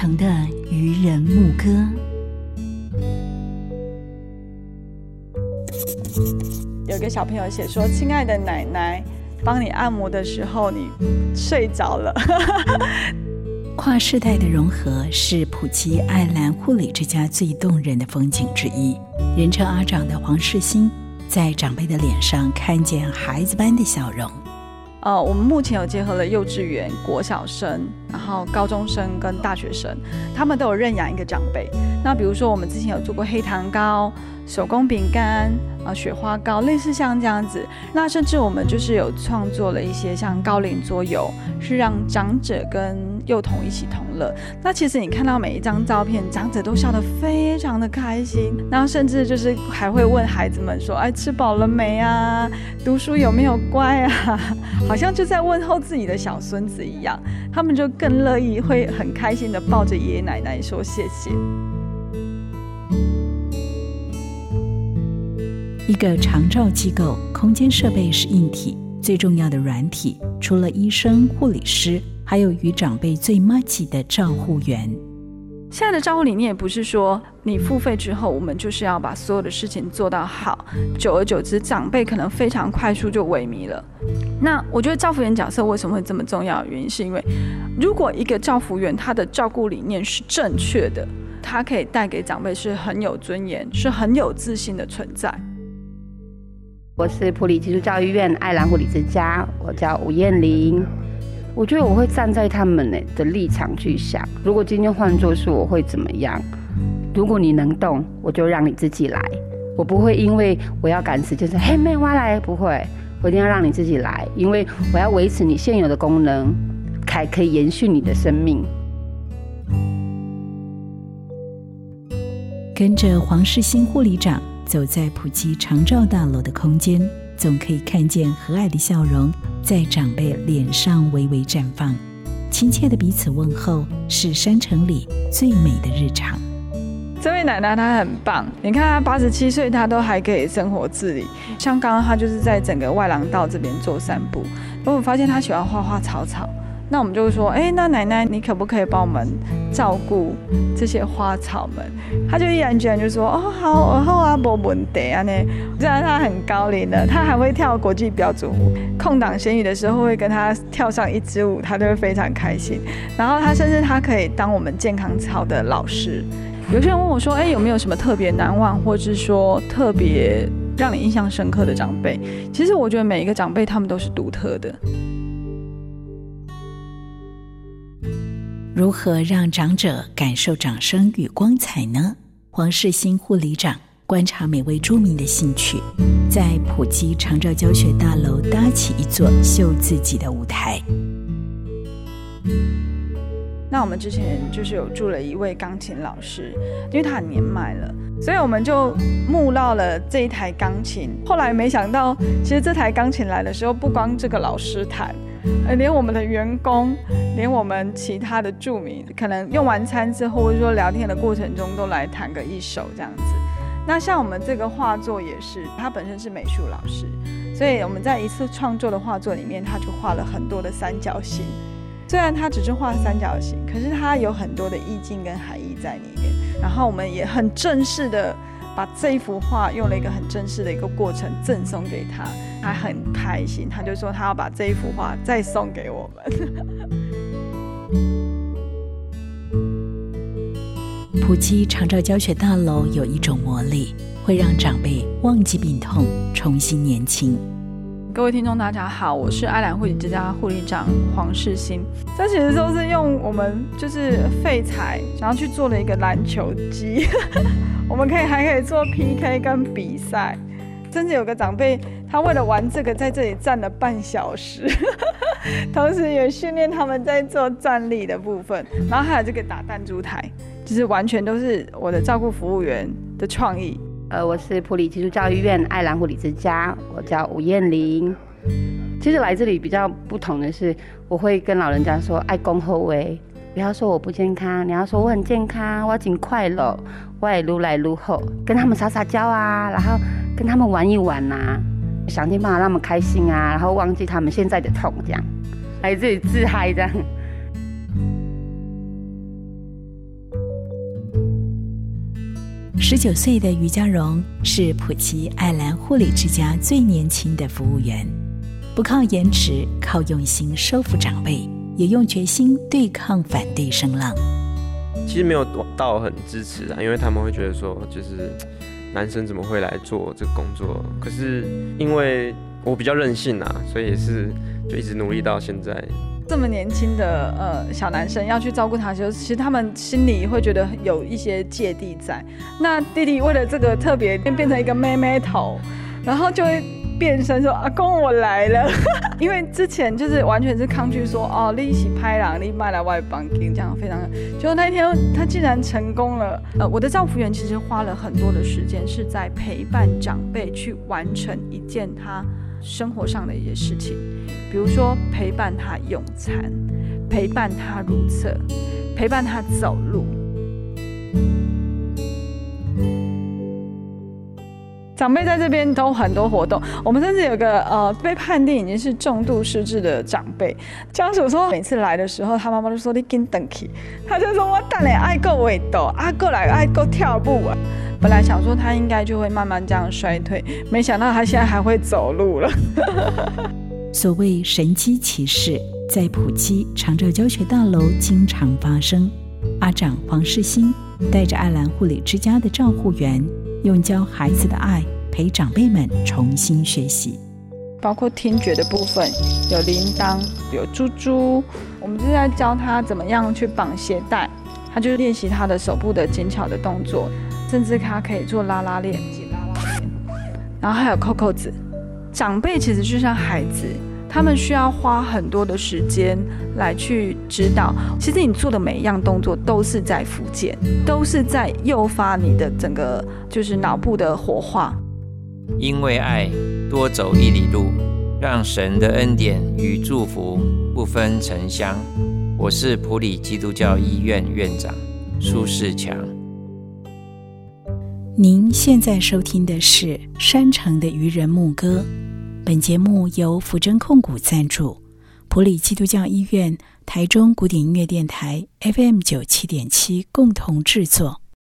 成的渔人牧歌。有个小朋友写说：“亲爱的奶奶，帮你按摩的时候，你睡着了。”跨世代的融合是普吉爱兰护理之家最动人的风景之一。人称阿长的黄世新，在长辈的脸上看见孩子般的笑容。呃，我们目前有结合了幼稚园、国小生，然后高中生跟大学生，他们都有认养一个长辈。那比如说，我们之前有做过黑糖糕、手工饼干。雪花糕类似像这样子，那甚至我们就是有创作了一些像高龄桌游，是让长者跟幼童一起同乐。那其实你看到每一张照片，长者都笑得非常的开心，然后甚至就是还会问孩子们说：“哎，吃饱了没啊？读书有没有乖啊？” 好像就在问候自己的小孙子一样，他们就更乐意会很开心的抱着爷爷奶奶说谢谢。一个长照机构，空间设备是硬体，最重要的软体，除了医生、护理师，还有与长辈最默契的照护员。现在的照护理念也不是说你付费之后，我们就是要把所有的事情做到好，久而久之，长辈可能非常快速就萎靡了。那我觉得照护员角色为什么会这么重要？原因是因为，如果一个照护员他的照顾理念是正确的，他可以带给长辈是很有尊严、是很有自信的存在。我是普里基督教医院爱兰护理之家，我叫吴燕玲。我觉得我会站在他们的立场去想，如果今天换作是我会怎么样？如果你能动，我就让你自己来，我不会因为我要赶时间说嘿妹挖来，不会，我一定要让你自己来，因为我要维持你现有的功能，才可以延续你的生命。跟着黄世新护理长。走在普吉长照大楼的空间，总可以看见和蔼的笑容在长辈脸上微微绽放。亲切的彼此问候，是山城里最美的日常。这位奶奶她很棒，你看她八十七岁，她都还可以生活自理。像刚刚她就是在整个外廊道这边做散步，我发现她喜欢花花草草。那我们就会说，哎，那奶奶，你可不可以帮我们照顾这些花草们？他就毅然决然就说，哦，好，然后啊，不问题啊呢。虽然他很高龄的，他还会跳国际标准舞，空档闲余的时候会跟他跳上一支舞，他都会非常开心。然后他甚至他可以当我们健康操的老师。有些人问我说，哎，有没有什么特别难忘，或者是说特别让你印象深刻的长辈？其实我觉得每一个长辈他们都是独特的。如何让长者感受掌声与光彩呢？黄世新护理长观察每位住民的兴趣，在普吉长照教学大楼搭起一座秀自己的舞台。那我们之前就是有住了一位钢琴老师，因为他很年迈了，所以我们就募到了这一台钢琴。后来没想到，其实这台钢琴来的时候，不光这个老师弹。呃，连我们的员工，连我们其他的住民，可能用完餐之后，或者说聊天的过程中，都来弹个一首这样子。那像我们这个画作也是，他本身是美术老师，所以我们在一次创作的画作里面，他就画了很多的三角形。虽然他只是画三角形，可是他有很多的意境跟含义在里面。然后我们也很正式的。把这一幅画用了一个很正式的一个过程赠送给他，他很开心，他就说他要把这一幅画再送给我们。普吉长照教学大楼有一种魔力，会让长辈忘记病痛，重新年轻。各位听众，大家好，我是爱兰护理之家护理长黄世新。这其实都是用我们就是废材，然后去做了一个篮球机。我们可以还可以做 PK 跟比赛，甚至有个长辈，他为了玩这个，在这里站了半小时，同时也训练他们在做站立的部分。然后还有这个打弹珠台，就是完全都是我的照顾服务员的创意。呃，我是普里基督教育院爱兰护理之家，我叫吴燕玲。其实来这里比较不同的是，我会跟老人家说爱公后威，不要说我不健康，你要说我很健康，我尽快乐，我也撸来撸后，跟他们撒撒娇啊，然后跟他们玩一玩呐，想尽办法让他们开心啊，然后忘记他们现在的痛，这样，来自己自嗨这样。十九岁的于佳荣是普奇爱兰护理之家最年轻的服务员，不靠颜值，靠用心收服长辈，也用决心对抗反对声浪。其实没有到很支持啊，因为他们会觉得说，就是男生怎么会来做这个工作？可是因为我比较任性啊，所以也是就一直努力到现在。这么年轻的呃小男生要去照顾他，就其实他们心里会觉得有一些芥蒂在。那弟弟为了这个特别变变成一个妹妹头，然后就会变身说：“阿公我来了。”因为之前就是完全是抗拒说：“哦，你一起拍狼，你卖来外帮金，这样非常。”结果那一天他竟然成功了。呃，我的照服员其实花了很多的时间是在陪伴长辈去完成一件他。生活上的一些事情，比如说陪伴他用餐，陪伴他如厕，陪伴他走路。长辈在这边都很多活动，我们甚至有个呃被判定已经是重度失智的长辈，家属说每次来的时候，他妈妈就说你跟等去，他就说我等你爱够味道，啊过来爱够跳步啊。本来想说他应该就会慢慢这样衰退，没想到他现在还会走路了。所谓神机骑士，在普基长照教学大楼经常发生。阿长黄世新带着爱兰护理之家的照护员，用教孩子的爱陪长辈们重新学习，包括听觉的部分，有铃铛，有珠珠。我们是在教他怎么样去绑鞋带，他就练习他的手部的精巧的动作。甚至他可以做拉拉链、解拉拉链，然后还有扣扣子。长辈其实就像孩子，他们需要花很多的时间来去指导。其实你做的每一样动作都是在复健，都是在诱发你的整个就是脑部的活化。因为爱，多走一里路，让神的恩典与祝福不分城乡。我是普里基督教医院院长苏世强。您现在收听的是山城的渔人牧歌，本节目由福珍控股赞助，普里基督教医院、台中古典音乐电台 FM 九七点七共同制作。